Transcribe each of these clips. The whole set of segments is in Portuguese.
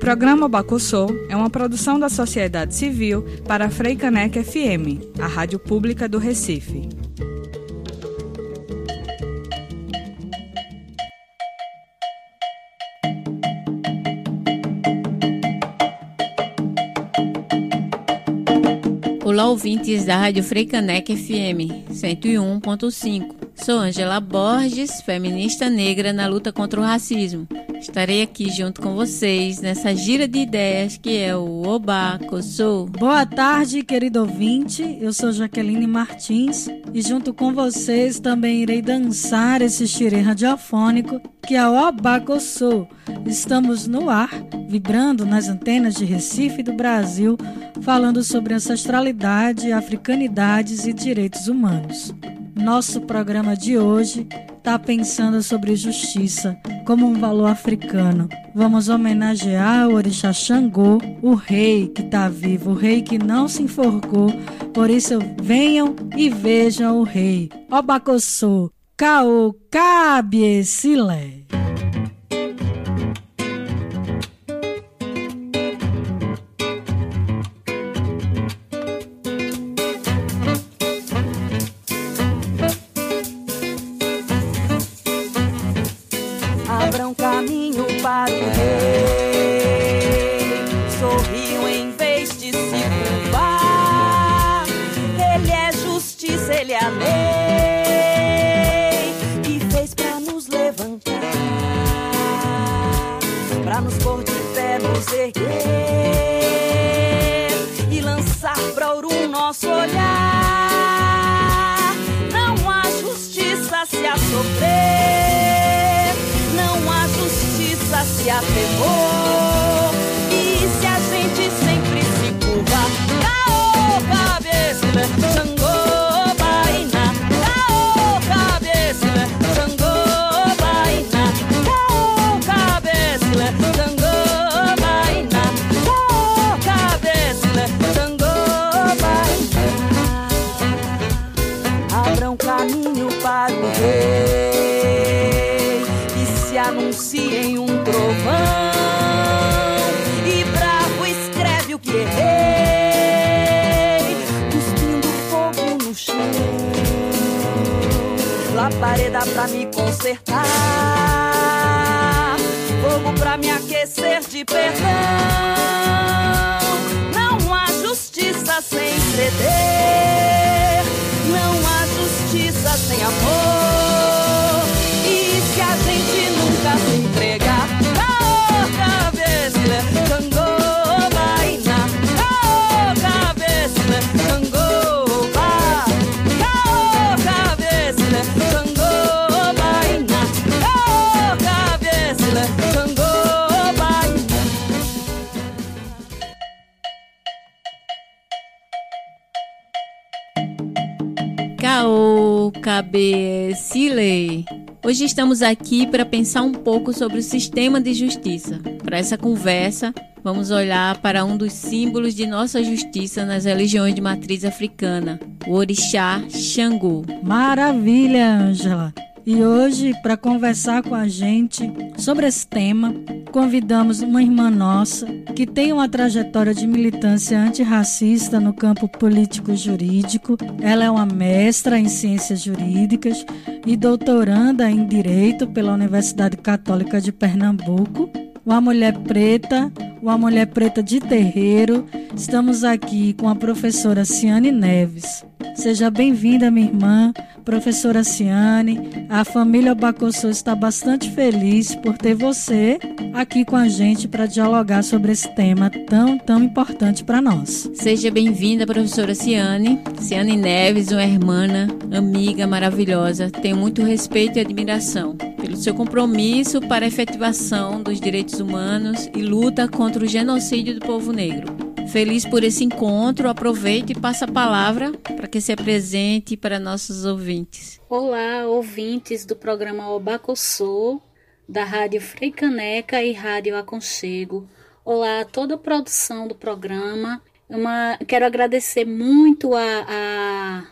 Programa Bacossô é uma produção da sociedade civil para a Freicanec FM, a rádio pública do Recife. Olá, ouvintes da Rádio Freicanec FM 101.5. Sou Angela Borges, feminista negra na luta contra o racismo. Estarei aqui junto com vocês nessa gira de ideias que é o Oba Sou. Boa tarde, querido ouvinte. Eu sou Jaqueline Martins e junto com vocês também irei dançar esse xirê radiofônico que é o Oba Sou. Estamos no ar, vibrando nas antenas de Recife do Brasil, falando sobre ancestralidade, africanidades e direitos humanos. Nosso programa de hoje está pensando sobre justiça como um valor africano. Vamos homenagear o orixá Xangô, o rei que está vivo, o rei que não se enforcou. Por isso, venham e vejam o rei. Obacossô, Caô, Cabe, Silé. Hoje estamos aqui para pensar um pouco sobre o sistema de justiça. Para essa conversa, vamos olhar para um dos símbolos de nossa justiça nas religiões de matriz africana, o orixá Xangô. Maravilha, Ângela! E hoje, para conversar com a gente sobre esse tema, convidamos uma irmã nossa que tem uma trajetória de militância antirracista no campo político-jurídico. Ela é uma mestra em ciências jurídicas e doutoranda em direito pela Universidade Católica de Pernambuco. Uma mulher preta, uma mulher preta de terreiro. Estamos aqui com a professora Ciane Neves. Seja bem-vinda, minha irmã, professora Ciane. A família Bacossô está bastante feliz por ter você aqui com a gente para dialogar sobre esse tema tão, tão importante para nós. Seja bem-vinda, professora Ciane. Ciane Neves, uma irmã, amiga maravilhosa. Tenho muito respeito e admiração pelo seu compromisso para a efetivação dos direitos humanos e luta contra o genocídio do povo negro. Feliz por esse encontro, aproveite e passe a palavra para que se apresente para nossos ouvintes. Olá, ouvintes do programa Obacossô, da Rádio Freicaneca e Rádio Aconchego. Olá a toda a produção do programa. Uma, quero agradecer muito a, a,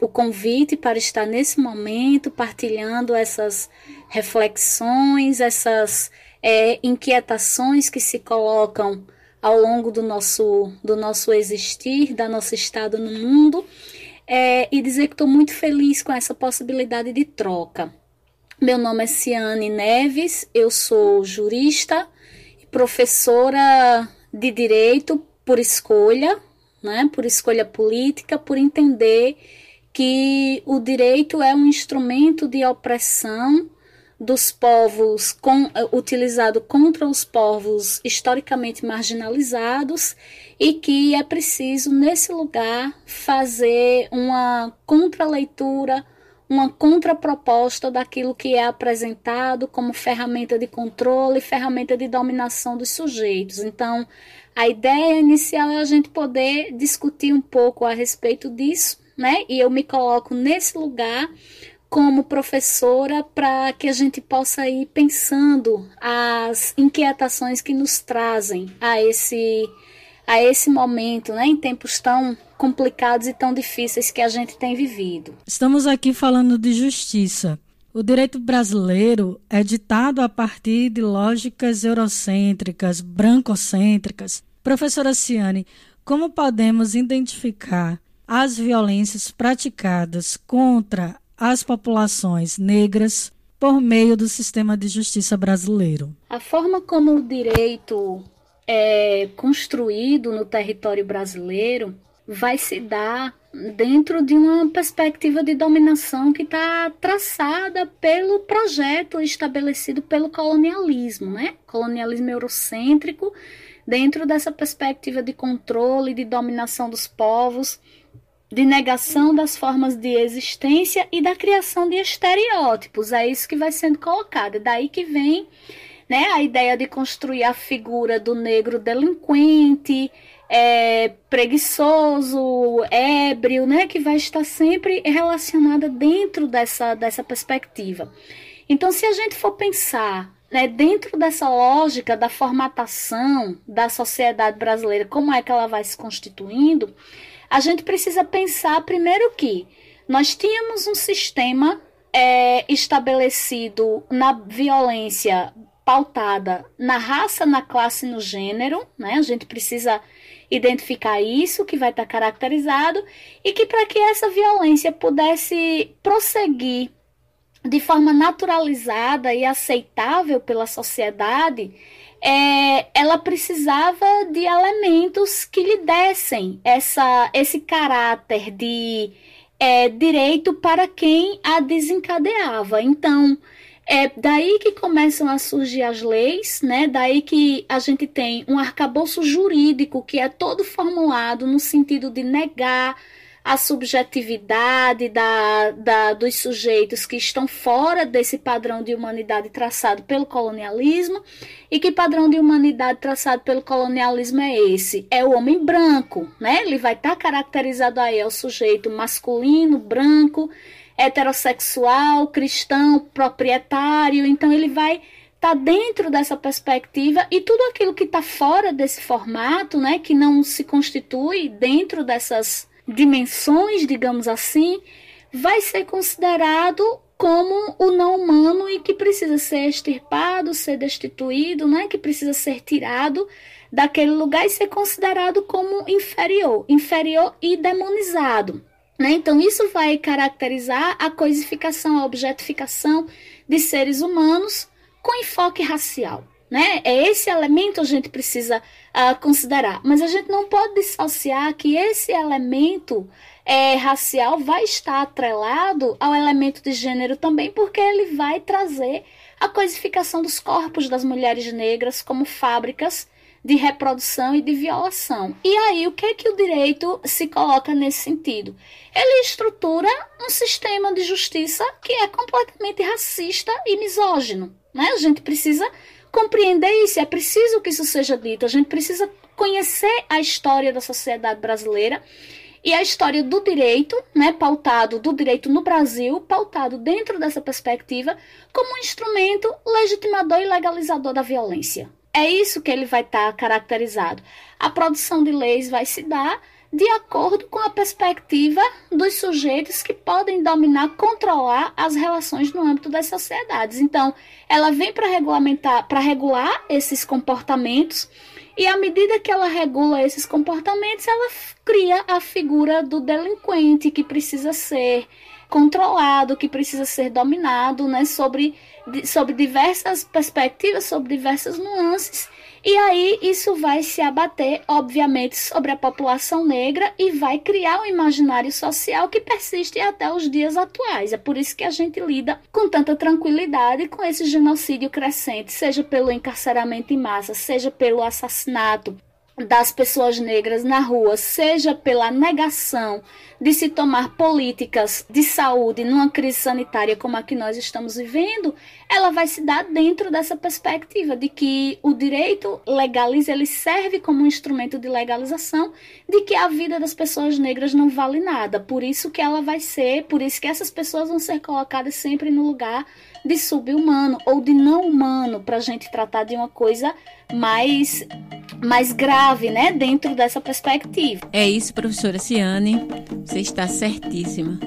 o convite para estar nesse momento partilhando essas reflexões, essas é, inquietações que se colocam ao longo do nosso, do nosso existir, da nosso estado no mundo, é, e dizer que estou muito feliz com essa possibilidade de troca. Meu nome é Ciane Neves, eu sou jurista professora de direito por escolha, né, por escolha política, por entender que o direito é um instrumento de opressão dos povos com, eh, utilizado contra os povos historicamente marginalizados e que é preciso, nesse lugar, fazer uma contraleitura, uma contraproposta daquilo que é apresentado como ferramenta de controle, ferramenta de dominação dos sujeitos. Então, a ideia inicial é a gente poder discutir um pouco a respeito disso, né? E eu me coloco nesse lugar como professora para que a gente possa ir pensando as inquietações que nos trazem a esse a esse momento, né, em tempos tão complicados e tão difíceis que a gente tem vivido. Estamos aqui falando de justiça. O direito brasileiro é ditado a partir de lógicas eurocêntricas, brancocêntricas. Professora Ciane, como podemos identificar as violências praticadas contra às populações negras por meio do sistema de justiça brasileiro. A forma como o direito é construído no território brasileiro vai se dar dentro de uma perspectiva de dominação que está traçada pelo projeto estabelecido pelo colonialismo, né? Colonialismo eurocêntrico, dentro dessa perspectiva de controle, de dominação dos povos de negação das formas de existência e da criação de estereótipos. É isso que vai sendo colocado. É daí que vem né, a ideia de construir a figura do negro delinquente, é, preguiçoso, ébrio, né, que vai estar sempre relacionada dentro dessa, dessa perspectiva. Então, se a gente for pensar né, dentro dessa lógica da formatação da sociedade brasileira, como é que ela vai se constituindo, a gente precisa pensar primeiro que nós tínhamos um sistema é, estabelecido na violência pautada na raça, na classe, no gênero, né? A gente precisa identificar isso que vai estar caracterizado e que para que essa violência pudesse prosseguir de forma naturalizada e aceitável pela sociedade, é, ela precisava de elementos que lhe dessem essa, esse caráter de é, direito para quem a desencadeava. Então, é daí que começam a surgir as leis, né? Daí que a gente tem um arcabouço jurídico que é todo formulado no sentido de negar a subjetividade da, da, dos sujeitos que estão fora desse padrão de humanidade traçado pelo colonialismo. E que padrão de humanidade traçado pelo colonialismo é esse? É o homem branco, né? Ele vai estar tá caracterizado aí, é o sujeito masculino, branco, heterossexual, cristão, proprietário. Então ele vai está dentro dessa perspectiva e tudo aquilo que está fora desse formato, né, que não se constitui dentro dessas dimensões, digamos assim, vai ser considerado como o não humano e que precisa ser extirpado, ser destituído, né? que precisa ser tirado daquele lugar e ser considerado como inferior, inferior e demonizado. Né? Então, isso vai caracterizar a coisificação, a objetificação de seres humanos com enfoque racial. Né? É esse elemento a gente precisa uh, considerar. Mas a gente não pode dissociar que esse elemento é, racial vai estar atrelado ao elemento de gênero também, porque ele vai trazer a coisificação dos corpos das mulheres negras como fábricas de reprodução e de violação. E aí, o que é que o direito se coloca nesse sentido? Ele estrutura um sistema de justiça que é completamente racista e misógino. Né? A gente precisa compreender isso, é preciso que isso seja dito, a gente precisa conhecer a história da sociedade brasileira e a história do direito, né, pautado do direito no Brasil, pautado dentro dessa perspectiva, como um instrumento legitimador e legalizador da violência. É isso que ele vai estar tá caracterizado. A produção de leis vai se dar de acordo com a perspectiva dos sujeitos que podem dominar, controlar as relações no âmbito das sociedades. Então, ela vem para regulamentar, para regular esses comportamentos, e à medida que ela regula esses comportamentos, ela cria a figura do delinquente que precisa ser controlado, que precisa ser dominado, né, sobre, sobre diversas perspectivas, sobre diversas nuances e aí isso vai se abater, obviamente, sobre a população negra e vai criar um imaginário social que persiste até os dias atuais. É por isso que a gente lida com tanta tranquilidade com esse genocídio crescente, seja pelo encarceramento em massa, seja pelo assassinato das pessoas negras na rua, seja pela negação de se tomar políticas de saúde numa crise sanitária como a que nós estamos vivendo, ela vai se dar dentro dessa perspectiva de que o direito legaliza, ele serve como um instrumento de legalização de que a vida das pessoas negras não vale nada. Por isso que ela vai ser, por isso que essas pessoas vão ser colocadas sempre no lugar de subhumano ou de não humano para a gente tratar de uma coisa mais mais grave, né, dentro dessa perspectiva. É isso, professora Ciane, você está certíssima.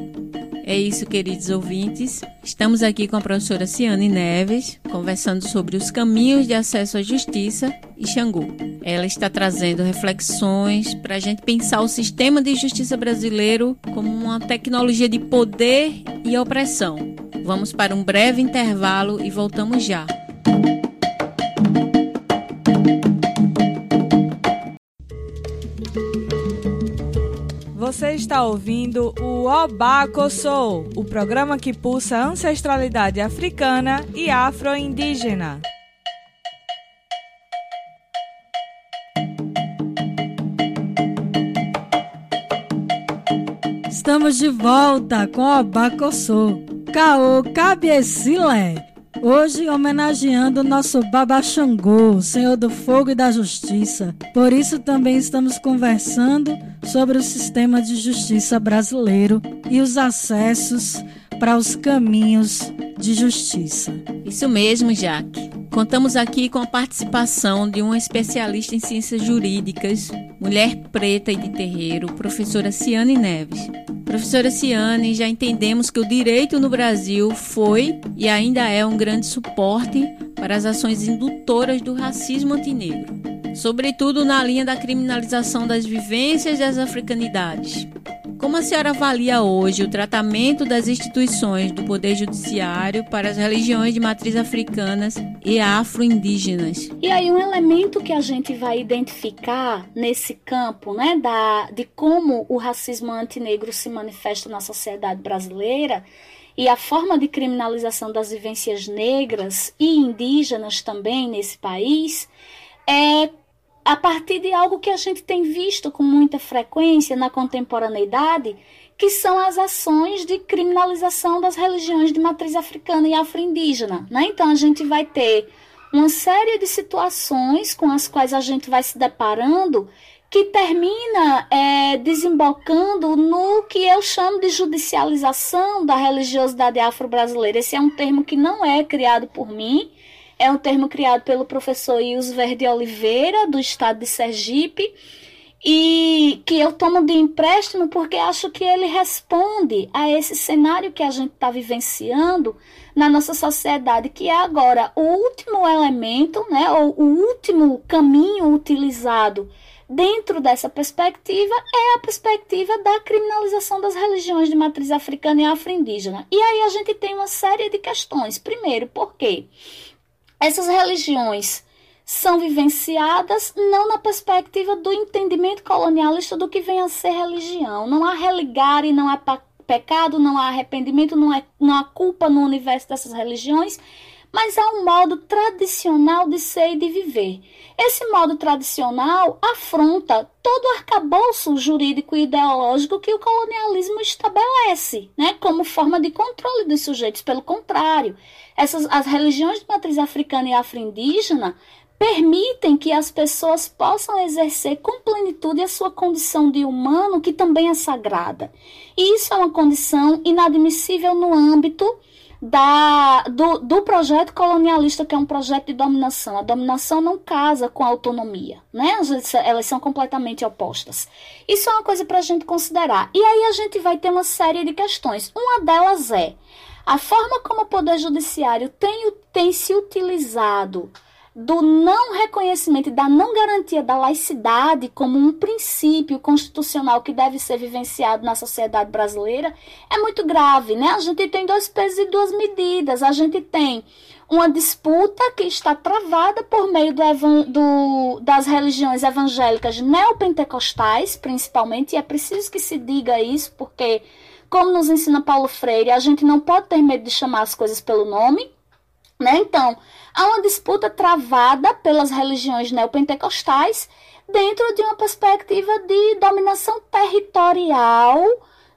É isso, queridos ouvintes. Estamos aqui com a professora Ciane Neves, conversando sobre os caminhos de acesso à justiça e Xangô. Ela está trazendo reflexões para a gente pensar o sistema de justiça brasileiro como uma tecnologia de poder e opressão. Vamos para um breve intervalo e voltamos já. Você está ouvindo o Obaco Soul, o programa que pulsa ancestralidade africana e afro-indígena. Estamos de volta com o Obaco Soul. Caô Cabiecilé. Hoje homenageando o nosso Baba Xangô, Senhor do Fogo e da Justiça. Por isso também estamos conversando sobre o sistema de justiça brasileiro e os acessos para os caminhos de justiça. Isso mesmo, Jaque. Contamos aqui com a participação de uma especialista em ciências jurídicas, mulher preta e de terreiro, professora Ciane Neves. Professora Ciane, já entendemos que o direito no Brasil foi e ainda é um grande suporte para as ações indutoras do racismo antinegro, sobretudo na linha da criminalização das vivências das africanidades. Como a senhora avalia hoje o tratamento das instituições do Poder Judiciário para as religiões de matriz africanas e afro-indígenas? E aí, um elemento que a gente vai identificar nesse campo, né, da, de como o racismo antinegro se manifesta na sociedade brasileira e a forma de criminalização das vivências negras e indígenas também nesse país, é a partir de algo que a gente tem visto com muita frequência na contemporaneidade, que são as ações de criminalização das religiões de matriz africana e afro-indígena. Né? Então, a gente vai ter uma série de situações com as quais a gente vai se deparando que termina é, desembocando no que eu chamo de judicialização da religiosidade afro-brasileira. Esse é um termo que não é criado por mim, é um termo criado pelo professor Ius Verde Oliveira, do estado de Sergipe, e que eu tomo de empréstimo porque acho que ele responde a esse cenário que a gente está vivenciando na nossa sociedade, que é agora o último elemento, né, ou o último caminho utilizado dentro dessa perspectiva é a perspectiva da criminalização das religiões de matriz africana e afro-indígena. E aí a gente tem uma série de questões. Primeiro, por quê? Essas religiões são vivenciadas não na perspectiva do entendimento colonialista do que vem a ser religião. Não há religar e não há pecado, não há arrependimento, não, é, não há culpa no universo dessas religiões, mas há um modo tradicional de ser e de viver. Esse modo tradicional afronta todo o arcabouço jurídico e ideológico que o colonialismo estabelece, né, como forma de controle dos sujeitos. Pelo contrário, essas, as religiões de matriz africana e afro-indígena permitem que as pessoas possam exercer com plenitude a sua condição de humano, que também é sagrada. E isso é uma condição inadmissível no âmbito da, do, do projeto colonialista, que é um projeto de dominação. A dominação não casa com a autonomia, né? Elas são completamente opostas. Isso é uma coisa para a gente considerar. E aí a gente vai ter uma série de questões. Uma delas é a forma como o Poder Judiciário tem, tem se utilizado do não reconhecimento e da não garantia da laicidade como um princípio constitucional que deve ser vivenciado na sociedade brasileira é muito grave, né? A gente tem dois pesos e duas medidas. A gente tem uma disputa que está travada por meio do, do, das religiões evangélicas neopentecostais, principalmente, e é preciso que se diga isso, porque, como nos ensina Paulo Freire, a gente não pode ter medo de chamar as coisas pelo nome. Né? Então, há uma disputa travada pelas religiões neopentecostais dentro de uma perspectiva de dominação territorial,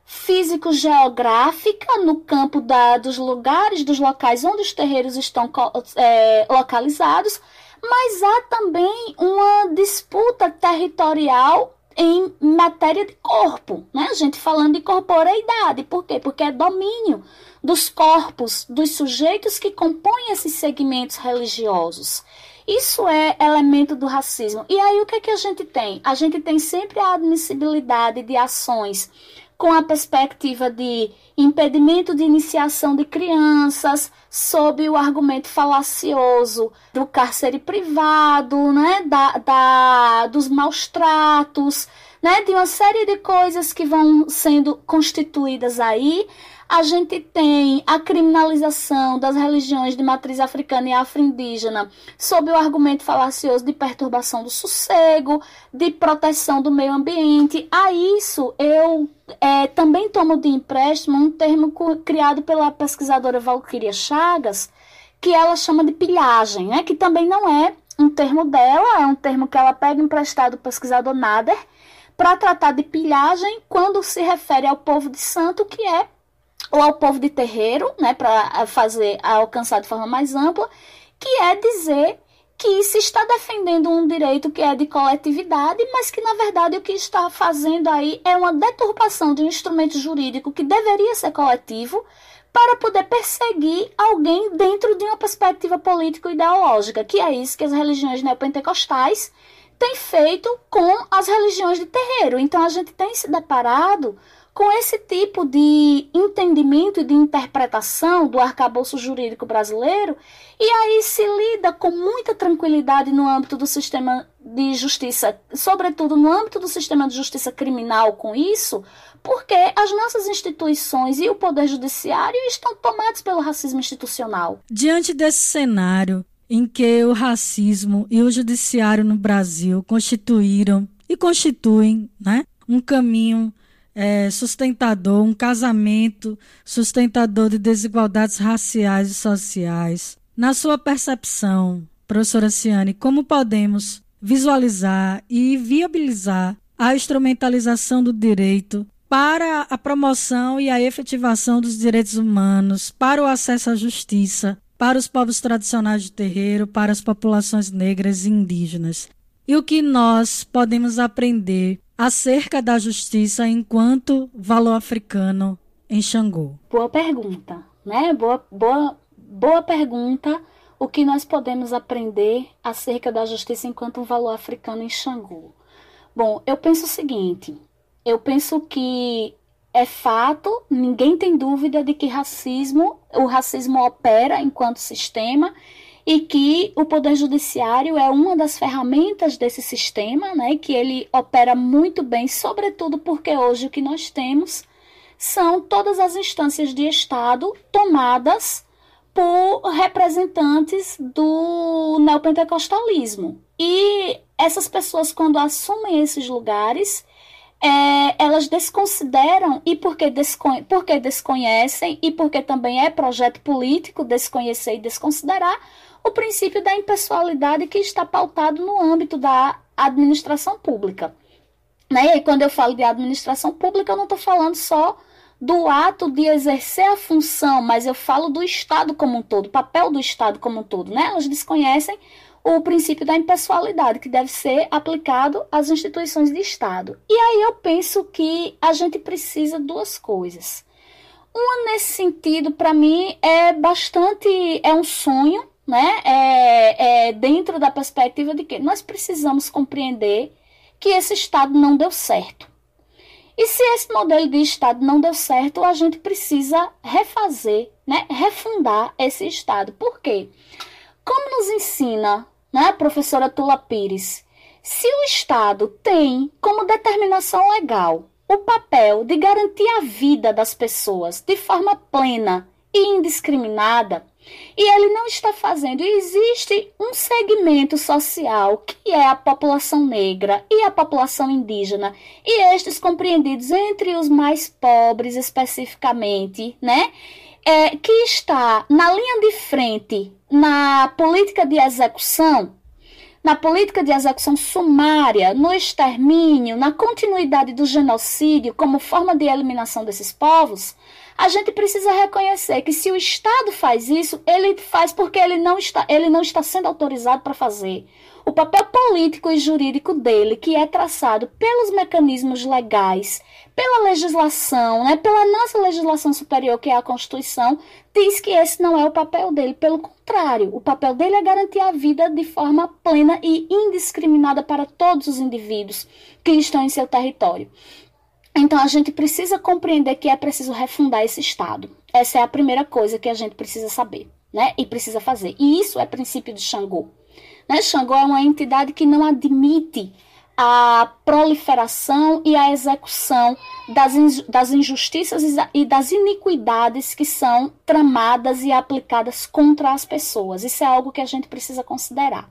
físico-geográfica, no campo da, dos lugares, dos locais onde os terreiros estão é, localizados, mas há também uma disputa territorial em matéria de corpo, né? A gente falando de corporeidade, por quê? Porque é domínio dos corpos dos sujeitos que compõem esses segmentos religiosos. Isso é elemento do racismo. E aí o que, é que a gente tem? A gente tem sempre a admissibilidade de ações com a perspectiva de impedimento de iniciação de crianças, sob o argumento falacioso do cárcere privado, né, da, da, dos maus tratos, né, de uma série de coisas que vão sendo constituídas aí a gente tem a criminalização das religiões de matriz africana e afro-indígena sob o argumento falacioso de perturbação do sossego, de proteção do meio ambiente. A isso eu é, também tomo de empréstimo um termo criado pela pesquisadora Valkyria Chagas, que ela chama de pilhagem, né? que também não é um termo dela, é um termo que ela pega emprestado do pesquisador Nader, para tratar de pilhagem quando se refere ao povo de santo, que é ou ao povo de terreiro, né, para fazer alcançar de forma mais ampla, que é dizer que se está defendendo um direito que é de coletividade, mas que na verdade o que está fazendo aí é uma deturpação de um instrumento jurídico que deveria ser coletivo para poder perseguir alguém dentro de uma perspectiva político-ideológica, que é isso que as religiões neopentecostais têm feito com as religiões de terreiro. Então a gente tem se deparado com esse tipo de entendimento e de interpretação do arcabouço jurídico brasileiro, e aí se lida com muita tranquilidade no âmbito do sistema de justiça, sobretudo no âmbito do sistema de justiça criminal com isso, porque as nossas instituições e o poder judiciário estão tomados pelo racismo institucional. Diante desse cenário em que o racismo e o judiciário no Brasil constituíram e constituem, né, um caminho é, sustentador, um casamento sustentador de desigualdades raciais e sociais. Na sua percepção, professora Ciane, como podemos visualizar e viabilizar a instrumentalização do direito para a promoção e a efetivação dos direitos humanos, para o acesso à justiça, para os povos tradicionais de terreiro, para as populações negras e indígenas. E o que nós podemos aprender acerca da justiça enquanto valor africano em Xangô? Boa pergunta, né? Boa, boa, boa pergunta. O que nós podemos aprender acerca da justiça enquanto valor africano em Xangô? Bom, eu penso o seguinte: eu penso que é fato, ninguém tem dúvida de que racismo, o racismo opera enquanto sistema e que o Poder Judiciário é uma das ferramentas desse sistema, né, que ele opera muito bem, sobretudo porque hoje o que nós temos são todas as instâncias de Estado tomadas por representantes do neopentecostalismo. E essas pessoas, quando assumem esses lugares, é, elas desconsideram, e porque, desconhe porque desconhecem, e porque também é projeto político desconhecer e desconsiderar, o princípio da impessoalidade que está pautado no âmbito da administração pública. Né? E quando eu falo de administração pública, eu não estou falando só do ato de exercer a função, mas eu falo do Estado como um todo, papel do Estado como um todo. Né? Elas desconhecem o princípio da impessoalidade, que deve ser aplicado às instituições de Estado. E aí eu penso que a gente precisa duas coisas. Uma nesse sentido, para mim, é bastante. é um sonho, né? É, é dentro da perspectiva de que nós precisamos compreender que esse Estado não deu certo. E se esse modelo de Estado não deu certo, a gente precisa refazer, né? refundar esse Estado. Por quê? Como nos ensina né, a professora Tula Pires, se o Estado tem como determinação legal o papel de garantir a vida das pessoas de forma plena e indiscriminada, e ele não está fazendo, existe um segmento social que é a população negra e a população indígena, e estes compreendidos entre os mais pobres especificamente, né? É, que está na linha de frente na política de execução, na política de execução sumária, no extermínio, na continuidade do genocídio como forma de eliminação desses povos, a gente precisa reconhecer que se o Estado faz isso, ele faz porque ele não está, ele não está sendo autorizado para fazer. O papel político e jurídico dele, que é traçado pelos mecanismos legais, pela legislação, né, pela nossa legislação superior, que é a Constituição, diz que esse não é o papel dele. Pelo contrário, o papel dele é garantir a vida de forma plena e indiscriminada para todos os indivíduos que estão em seu território. Então a gente precisa compreender que é preciso refundar esse Estado. Essa é a primeira coisa que a gente precisa saber, né? E precisa fazer. E isso é princípio de Xangô. Né? Xangô é uma entidade que não admite a proliferação e a execução das, das injustiças e das iniquidades que são tramadas e aplicadas contra as pessoas. Isso é algo que a gente precisa considerar.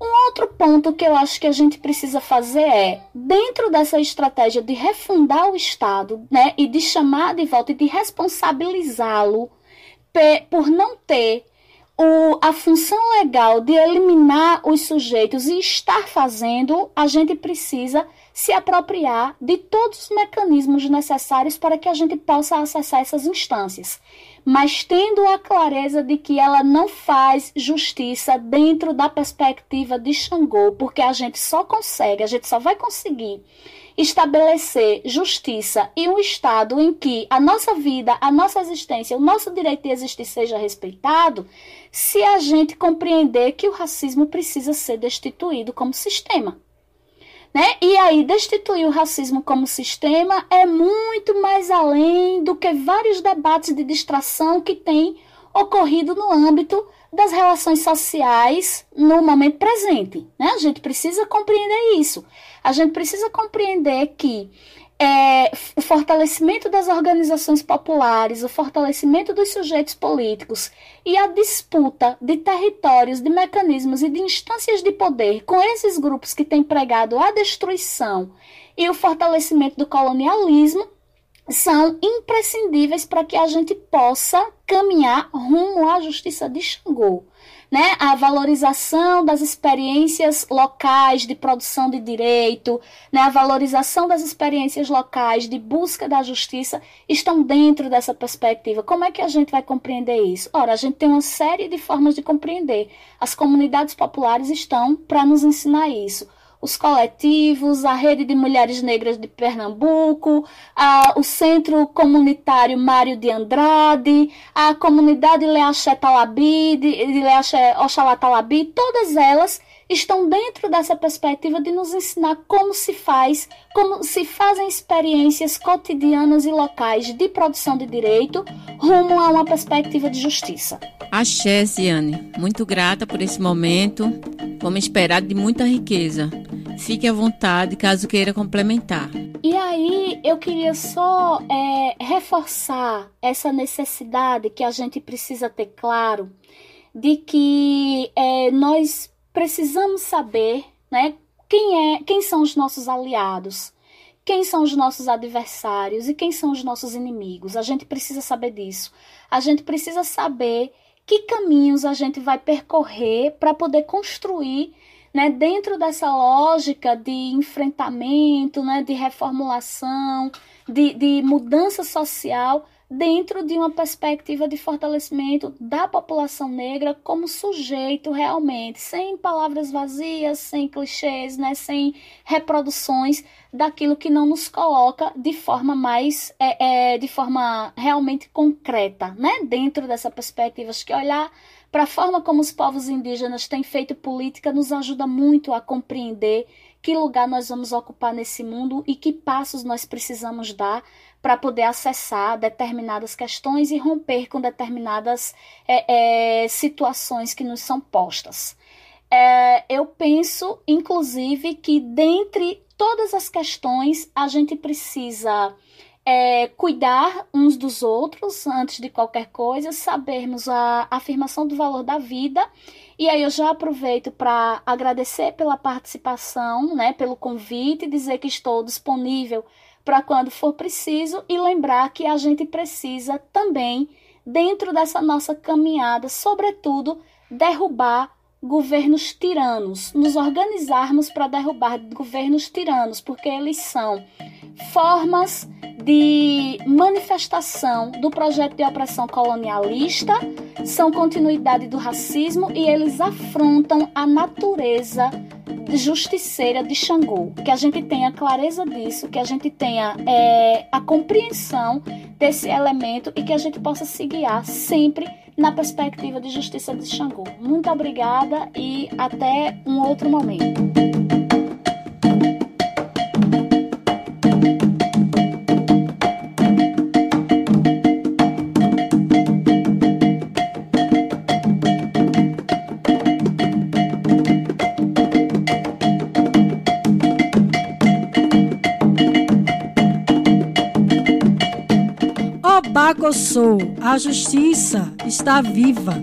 Um outro ponto que eu acho que a gente precisa fazer é, dentro dessa estratégia de refundar o Estado, né, e de chamar de volta e de responsabilizá-lo por não ter o, a função legal de eliminar os sujeitos e estar fazendo, a gente precisa se apropriar de todos os mecanismos necessários para que a gente possa acessar essas instâncias. Mas tendo a clareza de que ela não faz justiça dentro da perspectiva de Xangô, porque a gente só consegue, a gente só vai conseguir estabelecer justiça e um estado em que a nossa vida, a nossa existência, o nosso direito de existir seja respeitado, se a gente compreender que o racismo precisa ser destituído como sistema. Né? E aí, destituir o racismo como sistema é muito mais além do que vários debates de distração que têm ocorrido no âmbito das relações sociais no momento presente. Né? A gente precisa compreender isso. A gente precisa compreender que é, o fortalecimento das organizações populares, o fortalecimento dos sujeitos políticos e a disputa de territórios, de mecanismos e de instâncias de poder com esses grupos que têm pregado a destruição e o fortalecimento do colonialismo são imprescindíveis para que a gente possa caminhar rumo à justiça de Xangô né, a valorização das experiências locais de produção de direito, né, a valorização das experiências locais de busca da justiça estão dentro dessa perspectiva. Como é que a gente vai compreender isso? Ora, a gente tem uma série de formas de compreender. As comunidades populares estão para nos ensinar isso os coletivos, a Rede de Mulheres Negras de Pernambuco, a, o Centro Comunitário Mário de Andrade, a comunidade Leaxé Talabi, de, de Leaxé Oxalá Talabi, todas elas estão dentro dessa perspectiva de nos ensinar como se faz, como se fazem experiências cotidianas e locais de produção de direito rumo a uma perspectiva de justiça. Axé, Ziane. Muito grata por esse momento. Vamos esperar de muita riqueza. Fique à vontade caso queira complementar. E aí eu queria só é, reforçar essa necessidade que a gente precisa ter claro de que é, nós precisamos saber, né, quem é, quem são os nossos aliados, quem são os nossos adversários e quem são os nossos inimigos. A gente precisa saber disso. A gente precisa saber que caminhos a gente vai percorrer para poder construir né, dentro dessa lógica de enfrentamento, né, de reformulação, de, de mudança social, dentro de uma perspectiva de fortalecimento da população negra como sujeito realmente, sem palavras vazias, sem clichês, né, sem reproduções daquilo que não nos coloca de forma mais, é, é, de forma realmente concreta, né, dentro dessa perspectiva. Acho que olhar para a forma como os povos indígenas têm feito política nos ajuda muito a compreender que lugar nós vamos ocupar nesse mundo e que passos nós precisamos dar para poder acessar determinadas questões e romper com determinadas é, é, situações que nos são postas. É, eu penso, inclusive, que dentre todas as questões a gente precisa é, cuidar uns dos outros antes de qualquer coisa, sabermos a afirmação do valor da vida. E aí eu já aproveito para agradecer pela participação, né, pelo convite, dizer que estou disponível para quando for preciso e lembrar que a gente precisa também, dentro dessa nossa caminhada, sobretudo, derrubar governos tiranos, nos organizarmos para derrubar governos tiranos, porque eles são formas de manifestação do projeto de opressão colonialista, são continuidade do racismo e eles afrontam a natureza justiceira de Xangô. Que a gente tenha clareza disso, que a gente tenha é, a compreensão desse elemento e que a gente possa se guiar sempre na perspectiva de justiça de Xangô. Muito obrigada e até um outro momento. Bacossou, a justiça está viva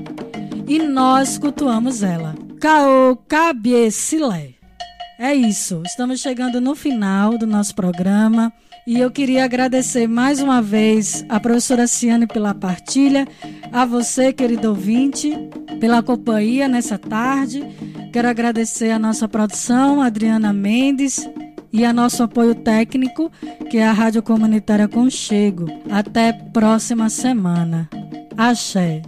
e nós cultuamos ela. Caô Cabiecilé. É isso, estamos chegando no final do nosso programa e eu queria agradecer mais uma vez a professora Ciane pela partilha, a você, querido ouvinte, pela companhia nessa tarde. Quero agradecer a nossa produção, Adriana Mendes, e a nosso apoio técnico, que é a Rádio Comunitária Conchego. Até próxima semana. Axé.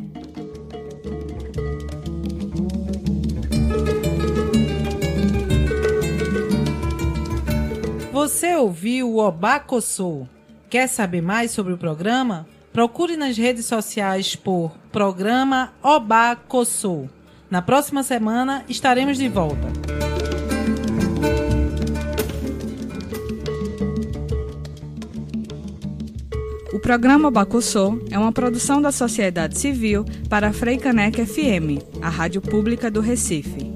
Você ouviu o Obacossô? Quer saber mais sobre o programa? Procure nas redes sociais por Programa Obacossô. Na próxima semana estaremos de volta. O programa Bacussô é uma produção da sociedade civil para a FM, a rádio pública do Recife.